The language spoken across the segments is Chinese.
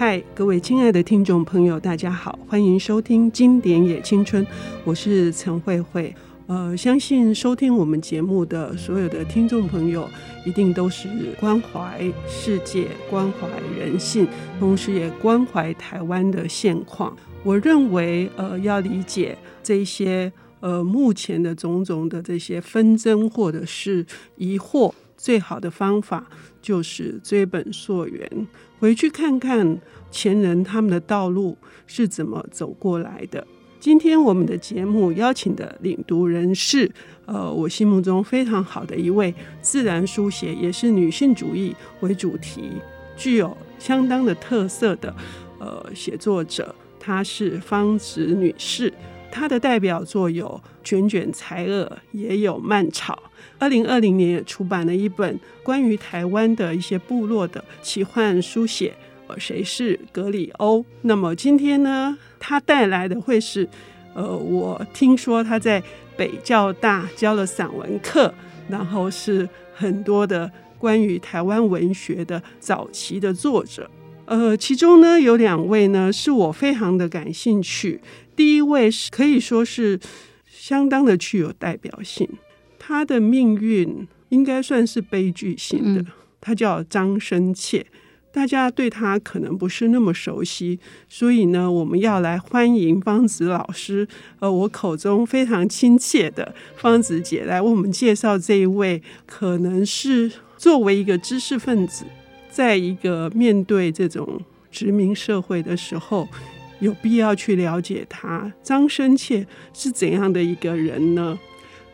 嗨，各位亲爱的听众朋友，大家好，欢迎收听《经典也青春》，我是陈慧慧。呃，相信收听我们节目的所有的听众朋友，一定都是关怀世界、关怀人性，同时也关怀台湾的现况。我认为，呃，要理解这些呃目前的种种的这些纷争或者是疑惑，最好的方法就是追本溯源，回去看看前人他们的道路是怎么走过来的。今天我们的节目邀请的领读人是，呃，我心目中非常好的一位自然书写，也是女性主义为主题，具有相当的特色的，呃，写作者。她是方子女士，她的代表作有《卷卷才娥》，也有《蔓草》。二零二零年也出版了一本关于台湾的一些部落的奇幻书写。呃谁是格里欧？那么今天呢，他带来的会是，呃，我听说他在北教大教了散文课，然后是很多的关于台湾文学的早期的作者。呃，其中呢有两位呢是我非常的感兴趣。第一位是可以说是相当的具有代表性，他的命运应该算是悲剧性的。他叫张生切。大家对他可能不是那么熟悉，所以呢，我们要来欢迎方子老师，呃，我口中非常亲切的方子姐来为我们介绍这一位，可能是作为一个知识分子，在一个面对这种殖民社会的时候，有必要去了解他。张生切是怎样的一个人呢？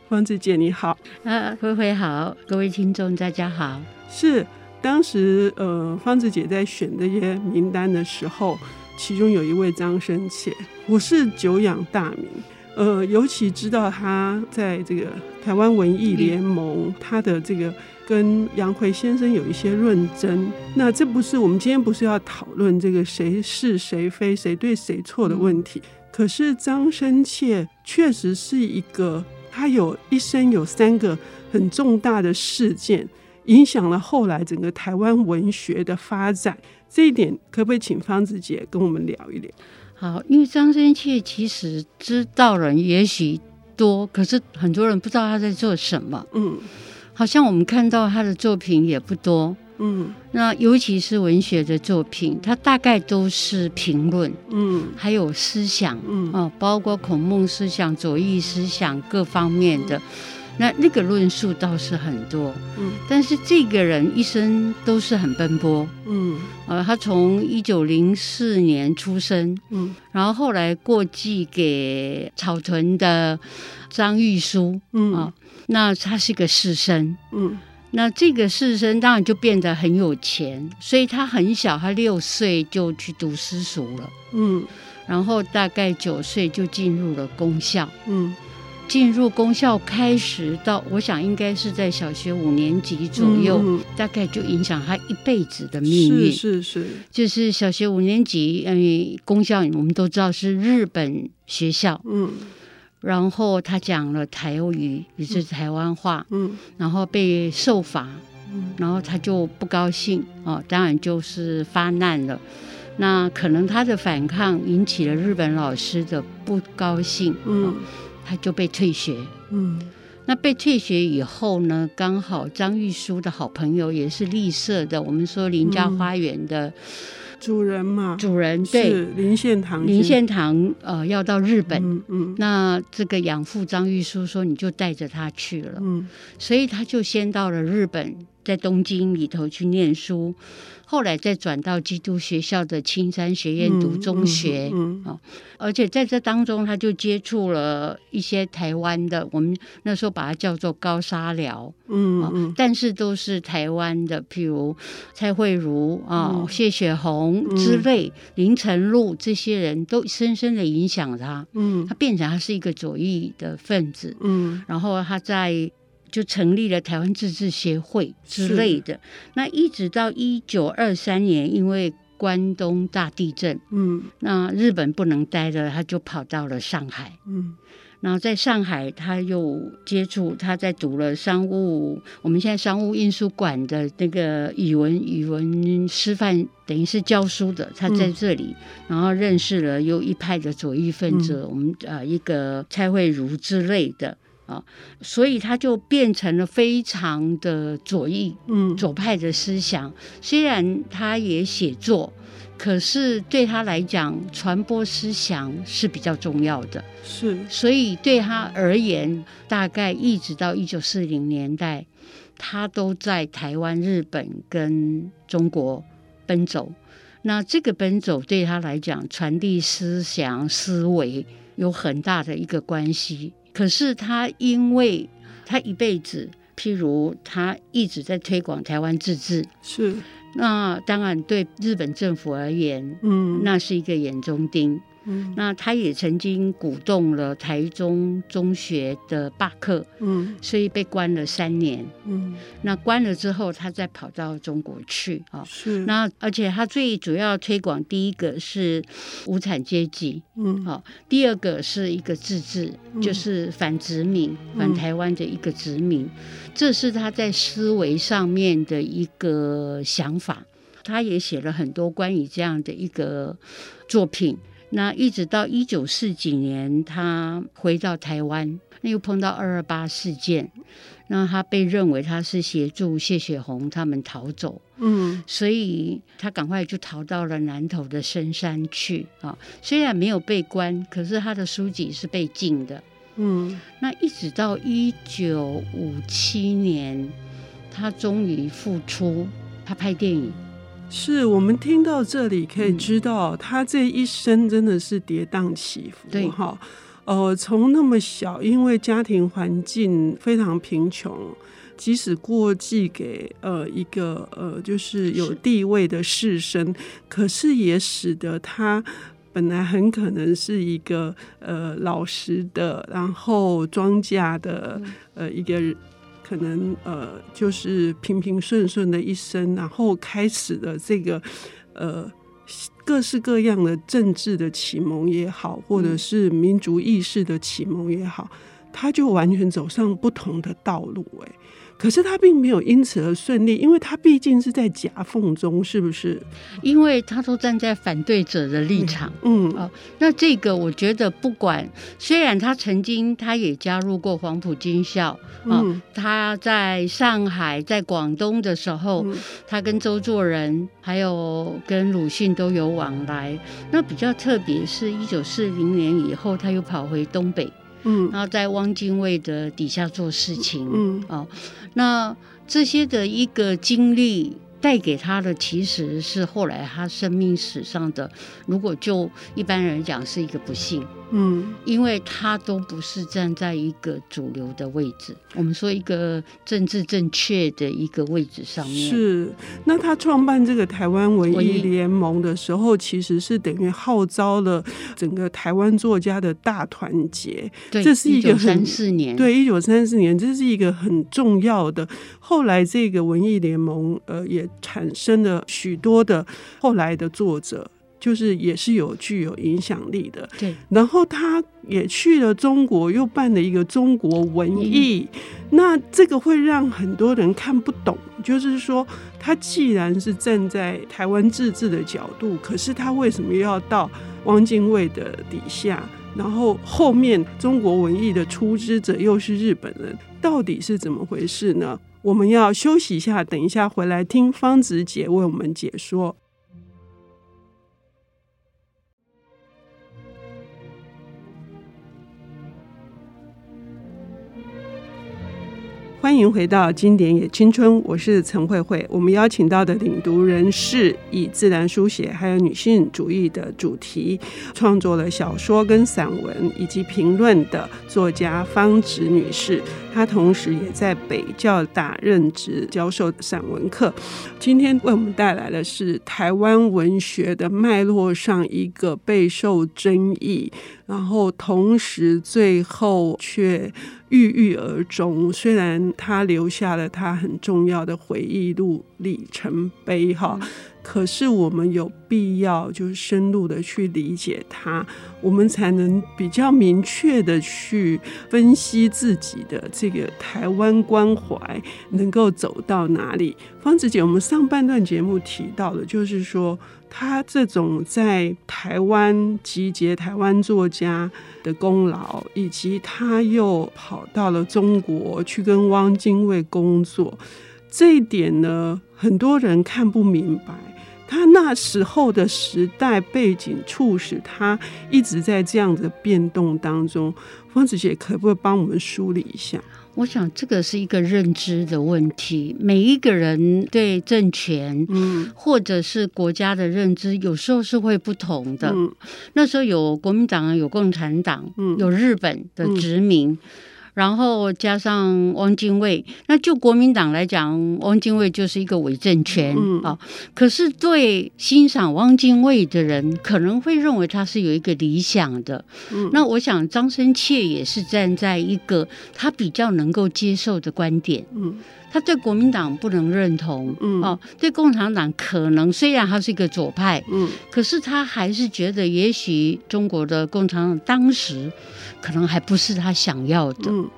方志姐你好，啊，慧慧好，各位听众大家好，是。当时，呃，方志姐在选这些名单的时候，其中有一位张深切，我是久仰大名，呃，尤其知道他在这个台湾文艺联盟，他的这个跟杨逵先生有一些论争。那这不是我们今天不是要讨论这个谁是谁非、谁对谁错的问题。可是张深切确实是一个，他有一生有三个很重大的事件。影响了后来整个台湾文学的发展，这一点可不可以请方子姐跟我们聊一聊？好，因为张深切其实知道人也许多，可是很多人不知道他在做什么。嗯，好像我们看到他的作品也不多。嗯，那尤其是文学的作品，它大概都是评论。嗯，还有思想。嗯，哦，包括孔孟思想、左翼思想各方面的。那那个论述倒是很多，嗯，但是这个人一生都是很奔波，嗯，呃，他从一九零四年出生，嗯，然后后来过继给草屯的张玉书，嗯。啊，那他是个士绅，嗯，那这个士绅当然就变得很有钱，所以他很小，他六岁就去读私塾了，嗯，然后大概九岁就进入了公校，嗯。进入公校开始到，我想应该是在小学五年级左右，嗯、大概就影响他一辈子的命运。是是是，就是小学五年级，因为公校我们都知道是日本学校，嗯，然后他讲了台语，也是台湾话，嗯，然后被受罚，嗯，然后他就不高兴，哦，当然就是发难了。那可能他的反抗引起了日本老师的不高兴，嗯。哦他就被退学，嗯，那被退学以后呢，刚好张玉书的好朋友也是立社的，我们说林家花园的主人嘛，主人对。林献堂，林献堂呃要到日本，嗯，嗯，那这个养父张玉书说你就带着他去了，嗯，所以他就先到了日本，在东京里头去念书。后来再转到基督学校的青山学院读中学，嗯，嗯，嗯，而且在这当中，他就接触了一些台湾的，我们那时候把它叫做高沙寮，嗯嗯，但是都是台湾的，譬如蔡慧茹啊、嗯、谢雪红之类、嗯、林呈禄这些人都深深的影响他，嗯，他变成他是一个左翼的分子，嗯，然后他在。就成立了台湾自治协会之类的。那一直到一九二三年，因为关东大地震，嗯，那日本不能待了，他就跑到了上海，嗯，然后在上海，他又接触，他在读了商务，我们现在商务印书馆的那个语文语文师范，等于是教书的，他在这里，嗯、然后认识了又一派的左翼分子，嗯、我们呃一个蔡慧如之类的啊，所以他就变成了非常的左翼，嗯，左派的思想。虽然他也写作。可是对他来讲，传播思想是比较重要的，是，所以对他而言，大概一直到一九四零年代，他都在台湾、日本跟中国奔走。那这个奔走对他来讲，传递思想思维有很大的一个关系。可是他因为他一辈子，譬如他一直在推广台湾自治，是。那当然，对日本政府而言，嗯，那是一个眼中钉。嗯，那他也曾经鼓动了台中中学的罢课，嗯，所以被关了三年，嗯，那关了之后，他再跑到中国去啊，是，那而且他最主要推广第一个是无产阶级，嗯，好，第二个是一个自治，就是反殖民、反台湾的一个殖民，这是他在思维上面的一个想法，他也写了很多关于这样的一个作品。那一直到一九四几年，他回到台湾，那又碰到二二八事件，那他被认为他是协助谢雪红他们逃走，嗯，所以他赶快就逃到了南投的深山去啊。虽然没有被关，可是他的书籍是被禁的，嗯。那一直到一九五七年，他终于复出，他拍电影。是我们听到这里可以知道，他这一生真的是跌宕起伏。对哈，呃，从那么小，因为家庭环境非常贫穷，即使过继给呃一个呃就是有地位的士绅，是可是也使得他本来很可能是一个呃老实的，然后庄稼的呃一个。可能呃，就是平平顺顺的一生，然后开始的这个呃各式各样的政治的启蒙也好，或者是民族意识的启蒙也好，他就完全走上不同的道路哎。可是他并没有因此而顺利，因为他毕竟是在夹缝中，是不是？因为他都站在反对者的立场。嗯，嗯、哦，那这个我觉得不管，虽然他曾经他也加入过黄埔军校，啊、哦，嗯、他在上海、在广东的时候，嗯、他跟周作人还有跟鲁迅都有往来。那比较特别是一九四零年以后，他又跑回东北。嗯，然后在汪精卫的底下做事情，嗯，哦，那这些的一个经历带给他的，其实是后来他生命史上的，如果就一般人讲，是一个不幸。嗯，因为他都不是站在一个主流的位置，我们说一个政治正确的一个位置上面。是，那他创办这个台湾文艺联盟的时候，其实是等于号召了整个台湾作家的大团结。对，这是一个很三四年，对，一九三四年，这是一个很重要的。后来这个文艺联盟，呃，也产生了许多的后来的作者。就是也是有具有影响力的，对。然后他也去了中国，又办了一个中国文艺。嗯、那这个会让很多人看不懂，就是说他既然是站在台湾自治的角度，可是他为什么又要到汪精卫的底下？然后后面中国文艺的出资者又是日本人，到底是怎么回事呢？我们要休息一下，等一下回来听方子姐为我们解说。欢迎回到《经典也青春》，我是陈慧慧。我们邀请到的领读人是以自然书写还有女性主义的主题创作了小说跟散文以及评论的作家方直女士。她同时也在北教大任职教授散文课。今天为我们带来的是台湾文学的脉络上一个备受争议，然后同时最后却。郁郁而终，虽然他留下了他很重要的回忆录里程碑哈，可是我们有必要就是深入的去理解它，我们才能比较明确的去分析自己的这个台湾关怀能够走到哪里。方子姐，我们上半段节目提到的，就是说他这种在台湾集结台湾作家的功劳，以及他又跑到了中国去跟汪精卫工作，这一点呢，很多人看不明白。他那时候的时代背景促使他一直在这样的变动当中。方子姐可不可以帮我们梳理一下？我想这个是一个认知的问题。每一个人对政权，嗯，或者是国家的认知，有时候是会不同的。嗯，那时候有国民党，有共产党，嗯，有日本的殖民。嗯然后加上汪精卫，那就国民党来讲，汪精卫就是一个伪政权啊、嗯哦。可是对欣赏汪精卫的人，可能会认为他是有一个理想的。嗯、那我想张生切也是站在一个他比较能够接受的观点。嗯、他对国民党不能认同。嗯、哦，对共产党可能虽然他是一个左派，嗯、可是他还是觉得也许中国的共产党当时。可能还不是他想要的，嗯，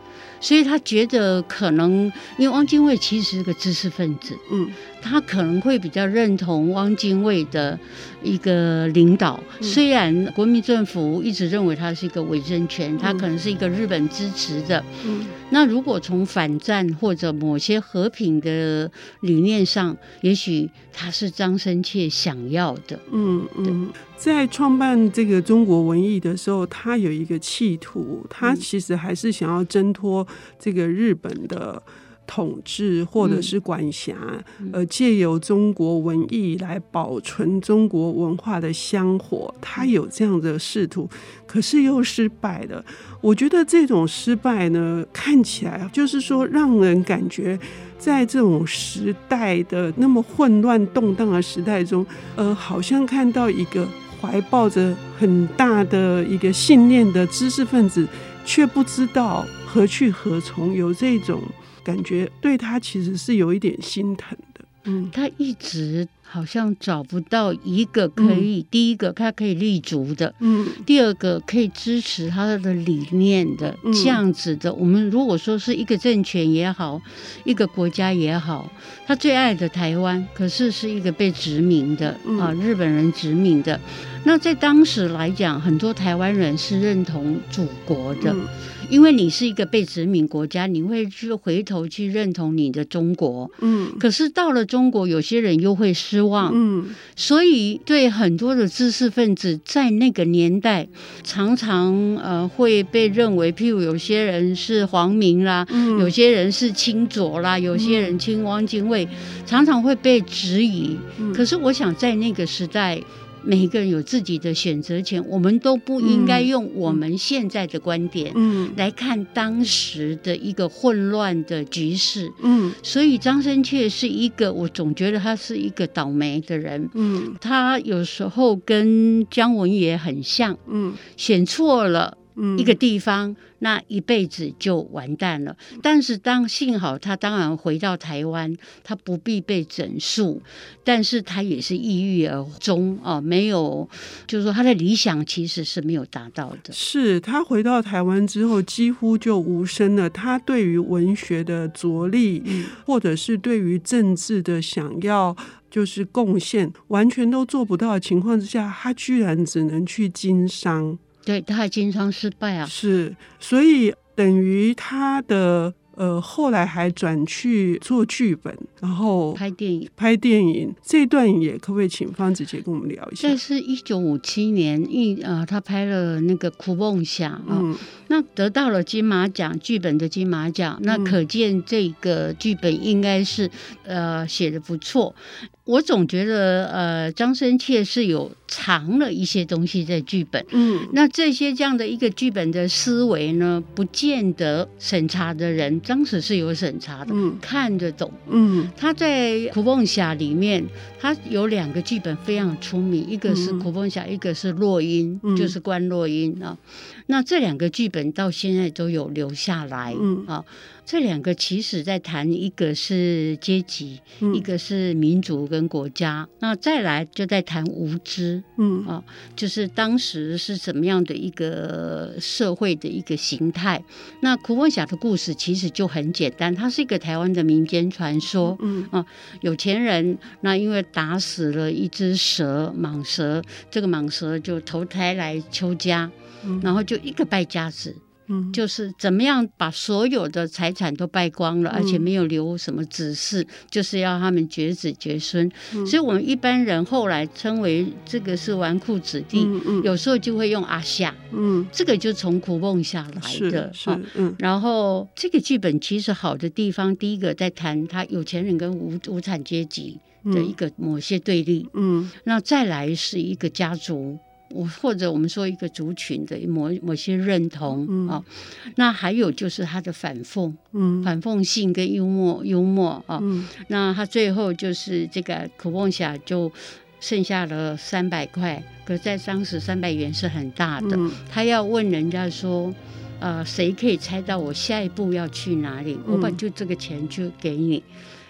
所以他觉得可能，因为汪精卫其实是个知识分子，嗯。他可能会比较认同汪精卫的一个领导，虽然国民政府一直认为他是一个伪政权，他可能是一个日本支持的。那如果从反战或者某些和平的理念上，也许他是张生切想要的。嗯嗯，在创办这个中国文艺的时候，他有一个企图，他其实还是想要挣脱这个日本的。统治或者是管辖，呃，借由中国文艺来保存中国文化的香火，他有这样的试图，可是又失败了。我觉得这种失败呢，看起来就是说，让人感觉在这种时代的那么混乱动荡的时代中，呃，好像看到一个怀抱着很大的一个信念的知识分子，却不知道何去何从，有这种。感觉对他其实是有一点心疼的，嗯，他一直好像找不到一个可以，嗯、第一个他可以立足的，嗯，第二个可以支持他的理念的，嗯、这样子的。我们如果说是一个政权也好，一个国家也好，他最爱的台湾，可是是一个被殖民的，嗯、啊，日本人殖民的。那在当时来讲，很多台湾人是认同祖国的。嗯因为你是一个被殖民国家，你会去回头去认同你的中国，嗯，可是到了中国，有些人又会失望，嗯，所以对很多的知识分子在那个年代，常常呃会被认为，譬如有些人是皇民啦，嗯，有些人是清左啦，有些人清汪精卫，常常会被质疑。可是我想在那个时代。每一个人有自己的选择权，我们都不应该用我们现在的观点来看当时的一个混乱的局势。嗯，所以张生却是一个，我总觉得他是一个倒霉的人。嗯，他有时候跟姜文也很像。嗯，选错了。一个地方，那一辈子就完蛋了。但是当幸好他当然回到台湾，他不必被整肃，但是他也是抑郁而终啊，没有，就是说他的理想其实是没有达到的。是他回到台湾之后，几乎就无声了。他对于文学的着力，或者是对于政治的想要就是贡献，完全都做不到的情况之下，他居然只能去经商。对，他还经常失败啊，是，所以等于他的呃后来还转去做剧本，然后拍电影，拍电影这段也可不可以请方子姐跟我们聊一下？这是一九五七年一呃，他拍了那个《苦梦想》啊，嗯，那得到了金马奖剧本的金马奖，那可见这个剧本应该是呃写的不错。我总觉得呃张生切是有。藏了一些东西在剧本，嗯，那这些这样的一个剧本的思维呢，不见得审查的人当时是有审查的，嗯，看得懂，嗯，他在《苦梦侠》里面，他有两个剧本非常出名，一个是《苦梦侠》，一个是《落英》，就是关落英啊。那这两个剧本到现在都有留下来，嗯啊。这两个其实在谈，一个是阶级，嗯、一个是民族跟国家。那再来就在谈无知，嗯啊，就是当时是怎么样的一个社会的一个形态。那苦凤侠的故事其实就很简单，它是一个台湾的民间传说，嗯啊，有钱人那因为打死了一只蛇蟒蛇，这个蟒蛇就投胎来邱家，嗯、然后就一个败家子。嗯，就是怎么样把所有的财产都败光了，嗯、而且没有留什么子嗣，就是要他们绝子绝孙。嗯、所以，我们一般人后来称为这个是纨绔子弟，嗯嗯、有时候就会用阿夏。嗯，这个就从苦梦下来的。是，是嗯。然后这个剧本其实好的地方，第一个在谈他有钱人跟无无产阶级的一个某些对立。嗯，那再来是一个家族。我或者我们说一个族群的某某些认同啊、嗯。哦，那还有就是他的反讽，嗯，反讽性跟幽默幽默啊，哦嗯、那他最后就是这个苦梦侠就剩下了三百块，可在当时三百元是很大的，嗯、他要问人家说，呃，谁可以猜到我下一步要去哪里？嗯、我把就这个钱就给你，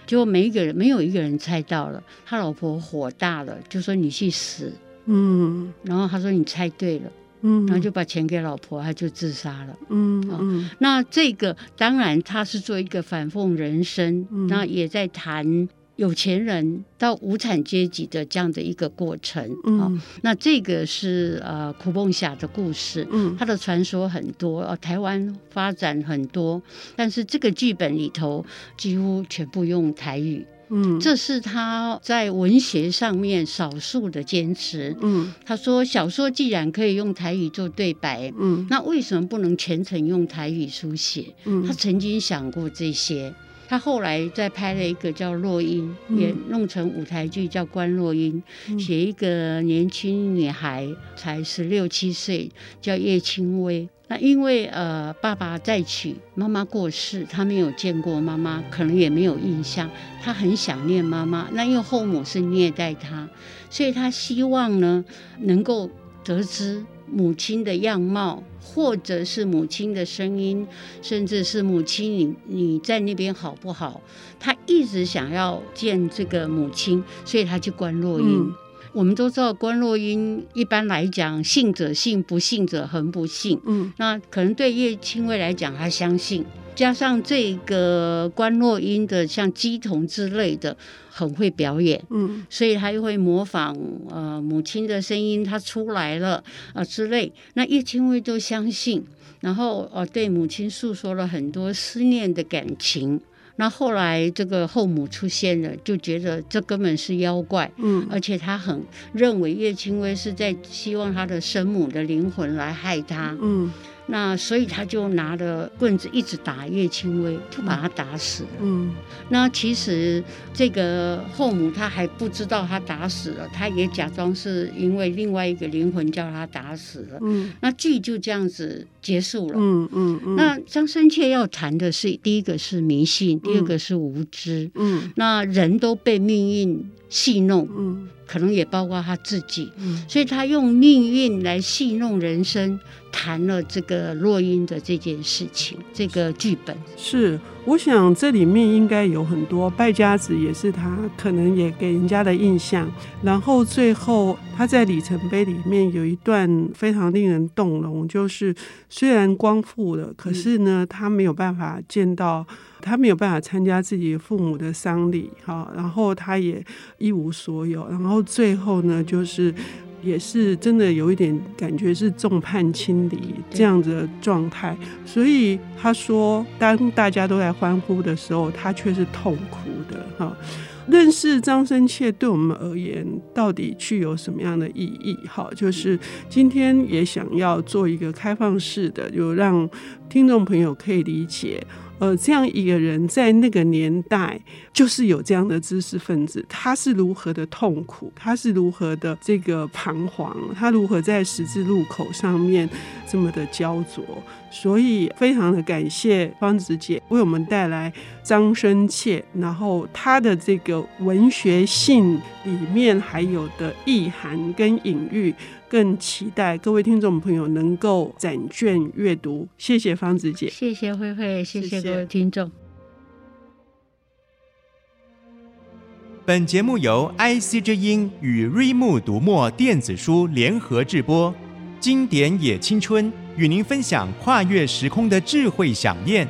结果每一个人没有一个人猜到了，他老婆火大了，就说你去死。嗯，然后他说你猜对了，嗯，然后就把钱给老婆，他就自杀了。嗯，嗯，那这个当然他是做一个反讽人生，那、嗯、也在谈有钱人到无产阶级的这样的一个过程。嗯，那这个是呃苦梦侠的故事，嗯，他的传说很多，呃，台湾发展很多，但是这个剧本里头几乎全部用台语。嗯，这是他在文学上面少数的坚持。嗯，他说小说既然可以用台语做对白，嗯，那为什么不能全程用台语书写？嗯，他曾经想过这些。他后来再拍了一个叫《落英》，嗯，也弄成舞台剧叫《关落英》，嗯，写一个年轻女孩才十六七岁，叫叶青薇。那因为呃，爸爸再娶，妈妈过世，他没有见过妈妈，可能也没有印象，他很想念妈妈。那因为后母是虐待他，所以他希望呢，能够得知母亲的样貌，或者是母亲的声音，甚至是母亲你你在那边好不好？他一直想要见这个母亲，所以他去观落音。嗯我们都知道关落阴一般来讲，信者信，不信者恒不信。嗯，那可能对叶青薇来讲，他相信，加上这个关落音的像鸡童之类的，很会表演。嗯，所以他又会模仿呃母亲的声音，他出来了啊、呃、之类。那叶青薇都相信，然后呃对母亲诉说了很多思念的感情。那后来这个后母出现了，就觉得这根本是妖怪，嗯，而且他很认为叶青薇是在希望他的生母的灵魂来害他，嗯。那所以他就拿着棍子一直打叶青微，就把他打死了。嗯，那其实这个后母她还不知道他打死了，她也假装是因为另外一个灵魂叫他打死了。嗯，那剧就这样子结束了。嗯嗯嗯。那张深切要谈的是第一个是迷信，第二个是无知。嗯，那人都被命运戏弄。嗯。可能也包括他自己，嗯，所以他用命运来戏弄人生，谈了这个落英的这件事情，这个剧本是。我想这里面应该有很多败家子，也是他可能也给人家的印象。然后最后他在里程碑里面有一段非常令人动容，就是虽然光复了，可是呢，他没有办法见到，他没有办法参加自己父母的丧礼，哈，然后他也一无所有。然后最后呢，就是。也是真的有一点感觉是众叛亲离这样子的状态，所以他说，当大家都在欢呼的时候，他却是痛苦的哈。认识张深切对我们而言，到底具有什么样的意义？哈，就是今天也想要做一个开放式的，就让听众朋友可以理解。呃，这样一个人在那个年代就是有这样的知识分子，他是如何的痛苦，他是如何的这个彷徨，他如何在十字路口上面这么的焦灼。所以非常的感谢方子姐为我们带来张深切，然后他的这个文学性里面还有的意涵跟隐喻，更期待各位听众朋友能够展卷阅读。谢谢方子姐，谢谢慧慧，谢谢各位听众。本节目由 IC 之音与瑞木读墨电子书联合制播，经典也青春。与您分享跨越时空的智慧饗宴。